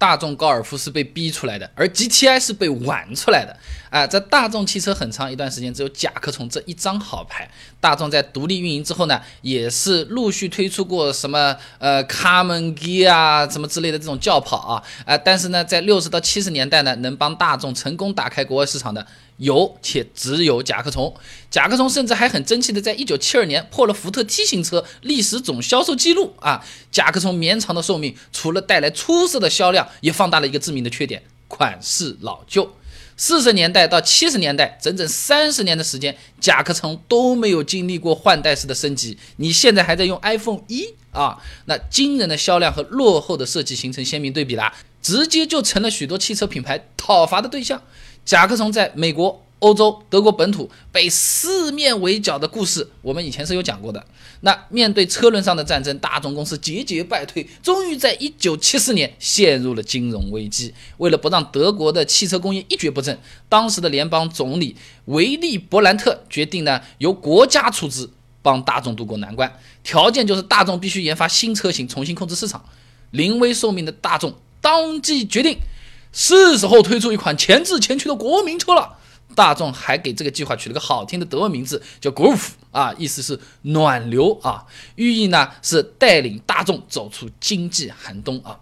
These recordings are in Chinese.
大众高尔夫是被逼出来的，而 GTI 是被玩出来的。啊，在大众汽车很长一段时间只有甲壳虫这一张好牌。大众在独立运营之后呢，也是陆续推出过什么呃卡门基啊什么之类的这种轿跑啊，啊，但是呢，在六十到七十年代呢，能帮大众成功打开国外市场的有且只有甲壳虫。甲壳虫甚至还很争气的，在一九七二年破了福特 T 型车历史总销售记录啊。甲壳虫绵长的寿命，除了带来出色的销量，也放大了一个致命的缺点：款式老旧。四十年代到七十年代，整整三十年的时间，甲壳虫都没有经历过换代式的升级。你现在还在用 iPhone 一啊？那惊人的销量和落后的设计形成鲜明对比啦，直接就成了许多汽车品牌讨伐的对象。甲壳虫在美国。欧洲德国本土被四面围剿的故事，我们以前是有讲过的。那面对车轮上的战争，大众公司节节败退，终于在一九七四年陷入了金融危机。为了不让德国的汽车工业一蹶不振，当时的联邦总理维利·伯兰特决定呢，由国家出资帮大众渡过难关，条件就是大众必须研发新车型，重新控制市场。临危受命的大众当即决定，是时候推出一款前置前驱的国民车了。大众还给这个计划取了个好听的德文名字，叫 “Groove” 啊，意思是暖流啊，寓意呢是带领大众走出经济寒冬啊。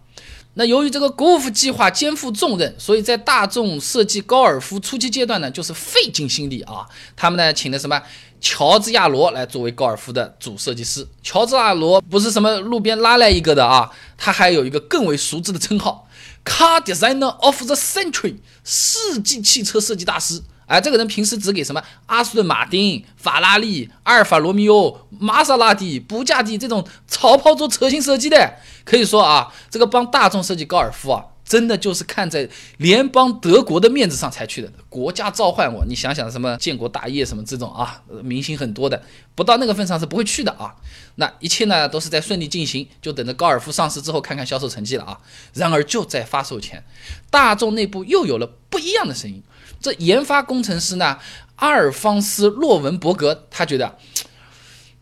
那由于这个 Groove 计划肩负重任，所以在大众设计高尔夫初期阶段呢，就是费尽心力啊。他们呢请的什么乔治亚罗来作为高尔夫的主设计师。乔治亚罗不是什么路边拉来一个的啊，他还有一个更为熟知的称号：Car Designer of the Century，世纪汽车设计大师。哎，这个人平时只给什么阿斯顿马丁、法拉利、阿尔法罗密欧、玛莎拉蒂、布加迪这种潮跑做车型设计的。可以说啊，这个帮大众设计高尔夫啊，真的就是看在联邦德国的面子上才去的。国家召唤我，你想想什么建国大业什么这种啊，明星很多的，不到那个份上是不会去的啊。那一切呢都是在顺利进行，就等着高尔夫上市之后看看销售成绩了啊。然而就在发售前，大众内部又有了不一样的声音。这研发工程师呢，阿尔方斯·洛文伯格，他觉得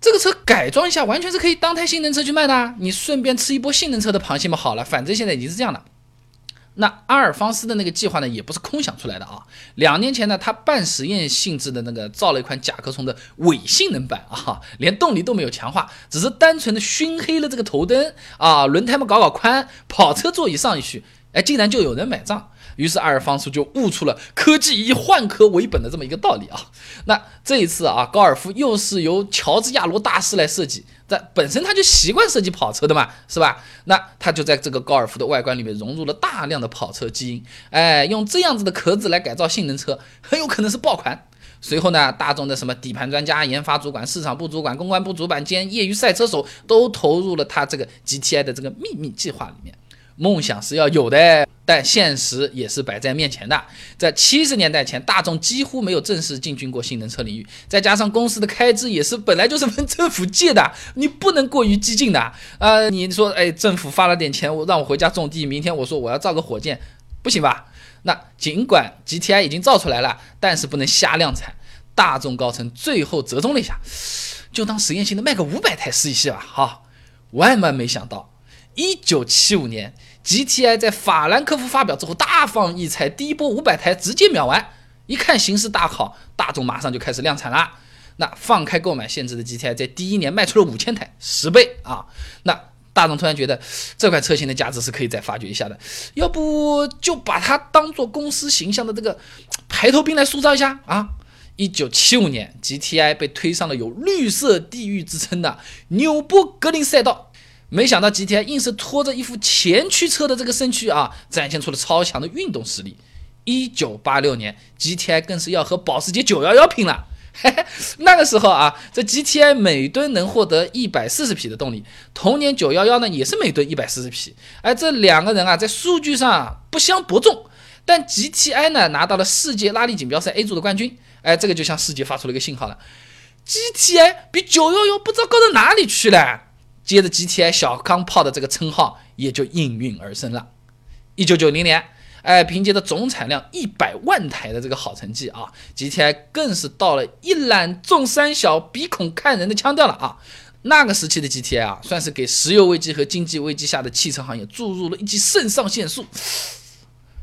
这个车改装一下，完全是可以当台性能车去卖的。啊你顺便吃一波性能车的螃蟹嘛，好了，反正现在已经是这样了。那阿尔方斯的那个计划呢，也不是空想出来的啊。两年前呢，他半实验性质的那个造了一款甲壳虫的伪性能版啊，连动力都没有强化，只是单纯的熏黑了这个头灯啊，轮胎们搞搞宽，跑车座椅上一去，哎，竟然就有人买账。于是阿尔方斯就悟出了科技以换壳为本的这么一个道理啊。那这一次啊，高尔夫又是由乔治亚罗大师来设计，在本身他就习惯设计跑车的嘛，是吧？那他就在这个高尔夫的外观里面融入了大量的跑车基因，哎，用这样子的壳子来改造性能车，很有可能是爆款。随后呢，大众的什么底盘专家、研发主管、市场部主管、公关部主管兼业余赛车手都投入了他这个 GTI 的这个秘密计划里面。梦想是要有的，但现实也是摆在面前的。在七十年代前，大众几乎没有正式进军过性能车领域，再加上公司的开支也是本来就是问政府借的，你不能过于激进的。呃，你说，哎，政府发了点钱，我让我回家种地，明天我说我要造个火箭，不行吧？那尽管 GTI 已经造出来了，但是不能瞎量产。大众高层最后折中了一下，就当实验性的卖个五百台试一试吧。哈，万万没想到。一九七五年，GTI 在法兰克福发表之后大放异彩，第一波五百台直接秒完。一看形势大好，大众马上就开始量产了。那放开购买限制的 GTI 在第一年卖出了五千台，十倍啊！那大众突然觉得这款车型的价值是可以再发掘一下的，要不就把它当做公司形象的这个排头兵来塑造一下啊！一九七五年，GTI 被推上了有“绿色地狱”之称的纽博格林赛道。没想到 GTI 硬是拖着一副前驱车的这个身躯啊，展现出了超强的运动实力。一九八六年，GTI 更是要和保时捷911拼了。嘿嘿，那个时候啊，这 GTI 每吨能获得一百四十匹的动力，同年911呢也是每吨一百四十匹。而这两个人啊，在数据上不相伯仲，但 GTI 呢拿到了世界拉力锦标赛 A 组的冠军。哎，这个就向世界发出了一个信号了：GTI 比911不知道高到哪里去了。接着，GTI 小钢炮的这个称号也就应运而生了。一九九零年，哎，凭借着总产量一百万台的这个好成绩啊，GTI 更是到了一览众山小、鼻孔看人的腔调了啊。那个时期的 GTI 啊，算是给石油危机和经济危机下的汽车行业注入了一剂肾上腺素。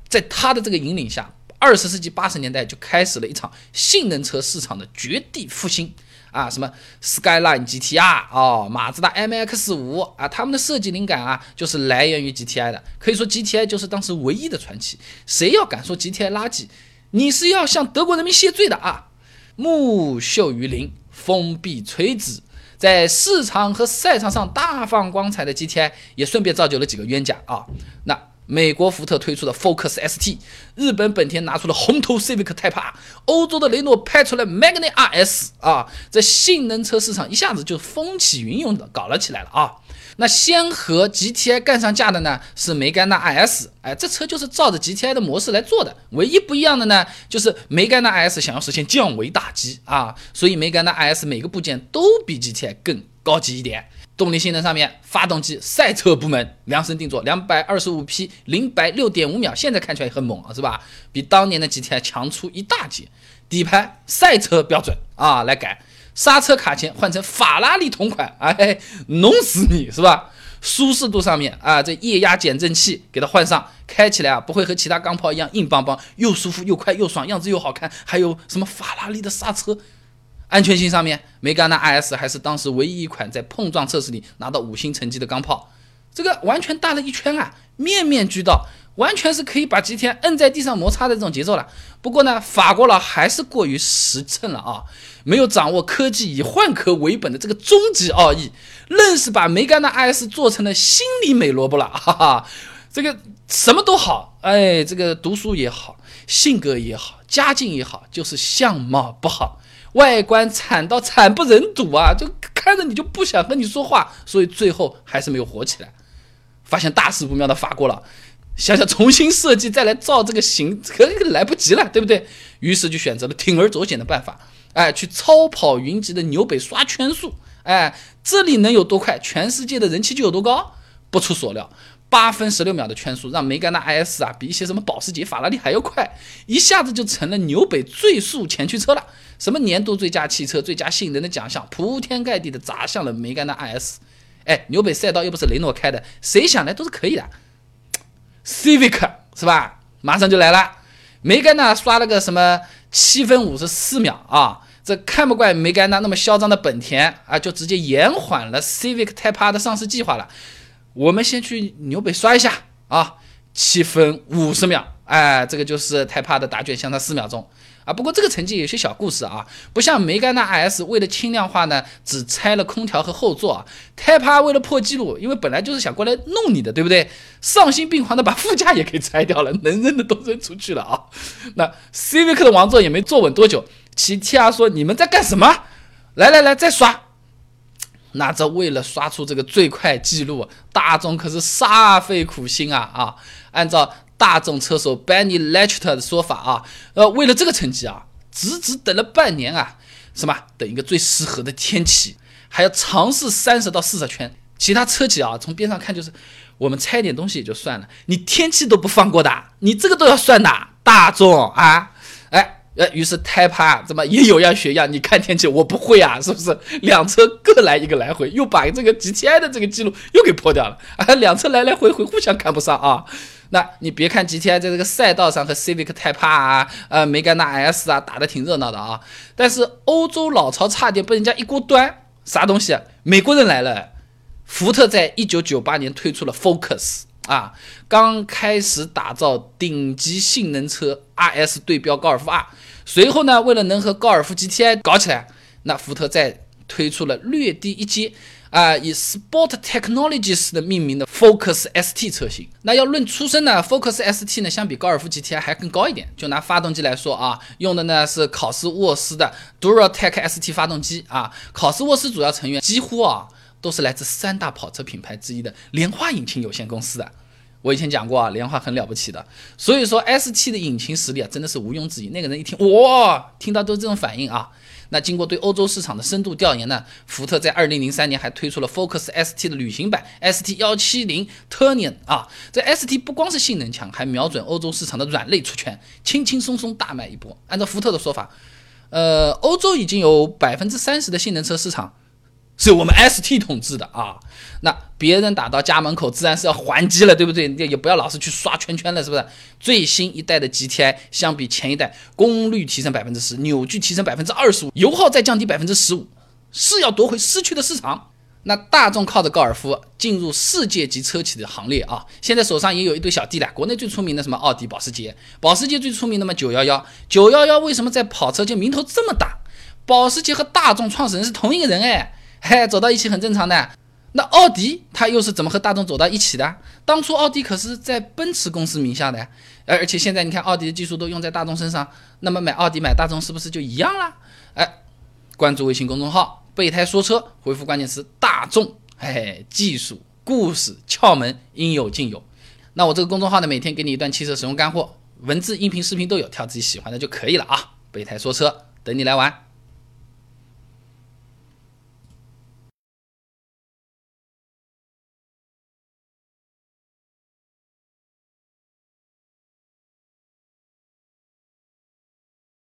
在他的这个引领下，二十世纪八十年代就开始了一场性能车市场的绝地复兴啊！什么 Skyline GTR 啊，马自达 MX 五啊，他们的设计灵感啊，就是来源于 GTI 的。可以说 GTI 就是当时唯一的传奇。谁要敢说 GTI 垃圾，你是要向德国人民谢罪的啊！木秀于林，风必摧之。在市场和赛场上大放光彩的 GTI，也顺便造就了几个冤家啊！那美国福特推出的 Focus ST，日本本田拿出了红头 Civic Type R，欧洲的雷诺拍出了 Magna RS 啊！这性能车市场一下子就风起云涌的搞了起来了啊！那先和 GTI 干上架的呢是梅甘娜 IS，哎，这车就是照着 GTI 的模式来做的，唯一不一样的呢就是梅甘娜 IS 想要实现降维打击啊，所以梅甘娜 IS 每个部件都比 GTI 更高级一点。动力性能上面，发动机赛车部门量身定做，两百二十五匹，零百六点五秒，现在看起来也很猛啊，是吧？比当年的 GTI 强出一大截。底盘赛车标准啊，来改。刹车卡钳换成法拉利同款，哎，弄死你是吧？舒适度上面啊，这液压减震器给它换上，开起来啊不会和其他钢炮一样硬邦邦，又舒服又快又爽，样子又好看。还有什么法拉利的刹车？安全性上面，梅甘娜 IS 还是当时唯一一款在碰撞测试里拿到五星成绩的钢炮，这个完全大了一圈啊，面面俱到。完全是可以把吉田摁在地上摩擦的这种节奏了。不过呢，法国佬还是过于实诚了啊，没有掌握科技以换壳为本的这个终极奥义，愣是把梅甘娜 IS 做成了心理美萝卜了。哈哈，这个什么都好，哎，这个读书也好，性格也好，家境也好，就是相貌不好，外观惨到惨不忍睹啊，就看着你就不想和你说话，所以最后还是没有火起来。发现大事不妙的法国佬。想想重新设计再来造这个型，可来不及了，对不对？于是就选择了铤而走险的办法，哎，去超跑云集的纽北刷圈速，哎，这里能有多快，全世界的人气就有多高。不出所料，八分十六秒的圈速让梅甘娜 IS 啊比一些什么保时捷、法拉利还要快，一下子就成了纽北最速前驱车了。什么年度最佳汽车、最佳性能的奖项铺天盖地的砸向了梅甘娜 IS。哎，纽北赛道又不是雷诺开的，谁想来都是可以的。Civic 是吧？马上就来了。梅甘娜刷了个什么七分五十四秒啊？这看不惯梅甘娜那么嚣张的本田啊，就直接延缓了 Civic Type R 的上市计划了。我们先去纽北刷一下啊，七分五十秒，哎，这个就是 Type R 的答卷，相差四秒钟。啊，不过这个成绩有些小故事啊，不像梅甘娜 S 为了轻量化呢，只拆了空调和后座。Type R 为了破纪录，因为本来就是想过来弄你的，对不对？丧心病狂的把副驾也给拆掉了，能扔的都扔出去了啊。那 Civic 的王座也没坐稳多久，其 T R 说你们在干什么？来来来，再刷。那这为了刷出这个最快记录，大众可是煞费苦心啊啊！按照大众车手 Benny Lecter 的说法啊，呃，为了这个成绩啊，直直等了半年啊，什么等一个最适合的天气，还要尝试三十到四十圈。其他车企啊，从边上看就是我们拆点东西也就算了，你天气都不放过的，你这个都要算的。大众啊，呃，于是 Type R 怎么也有样学样，你看天气我不会啊，是不是？两车各来一个来回，又把这个 GTI 的这个记录又给破掉了啊，两车来来回回互相看不上啊。那你别看 GTI 在这个赛道上和 Civic Type R 啊、呃梅甘娜 S 啊打得挺热闹的啊，但是欧洲老巢差点被人家一锅端。啥东西啊？美国人来了，福特在一九九八年推出了 Focus 啊，刚开始打造顶级性能车 RS 对标高尔夫 R。随后呢，为了能和高尔夫 GTI 搞起来，那福特再推出了略低一阶。啊，以 Sport Technologies 的命名的 Focus ST 车型，那要论出身呢，Focus ST 呢相比高尔夫 GTI 还更高一点。就拿发动机来说啊，用的呢是考斯沃斯的 Duratec ST 发动机啊。考斯沃斯主要成员几乎啊都是来自三大跑车品牌之一的莲花引擎有限公司的。我以前讲过啊，莲花很了不起的，所以说 ST 的引擎实力啊真的是毋庸置疑。那个人一听哇，听到都是这种反应啊。那经过对欧洲市场的深度调研呢，福特在二零零三年还推出了 Focus ST 的旅行版 ST 幺七零 Touring 啊，这 ST 不光是性能强，还瞄准欧洲市场的软肋出圈，轻轻松松大卖一波。按照福特的说法，呃，欧洲已经有百分之三十的性能车市场是我们 ST 统治的啊。那别人打到家门口，自然是要还击了，对不对？也不要老是去刷圈圈了，是不是？最新一代的 GTI 相比前一代，功率提升百分之十，扭矩提升百分之二十五，油耗再降低百分之十五，是要夺回失去的市场。那大众靠着高尔夫进入世界级车企的行列啊！现在手上也有一堆小弟了。国内最出名的什么奥迪、保时捷，保时捷最出名的嘛九幺幺，九幺幺为什么在跑车界名头这么大？保时捷和大众创始人是同一个人哎，嘿，走到一起很正常的。那奥迪它又是怎么和大众走到一起的？当初奥迪可是在奔驰公司名下的而，而且现在你看奥迪的技术都用在大众身上，那么买奥迪买大众是不是就一样了？哎，关注微信公众号。备胎说车，回复关键词“大众”，哎，技术、故事、窍门应有尽有。那我这个公众号呢，每天给你一段汽车使用干货，文字、音频、视频都有，挑自己喜欢的就可以了啊！备胎说车，等你来玩。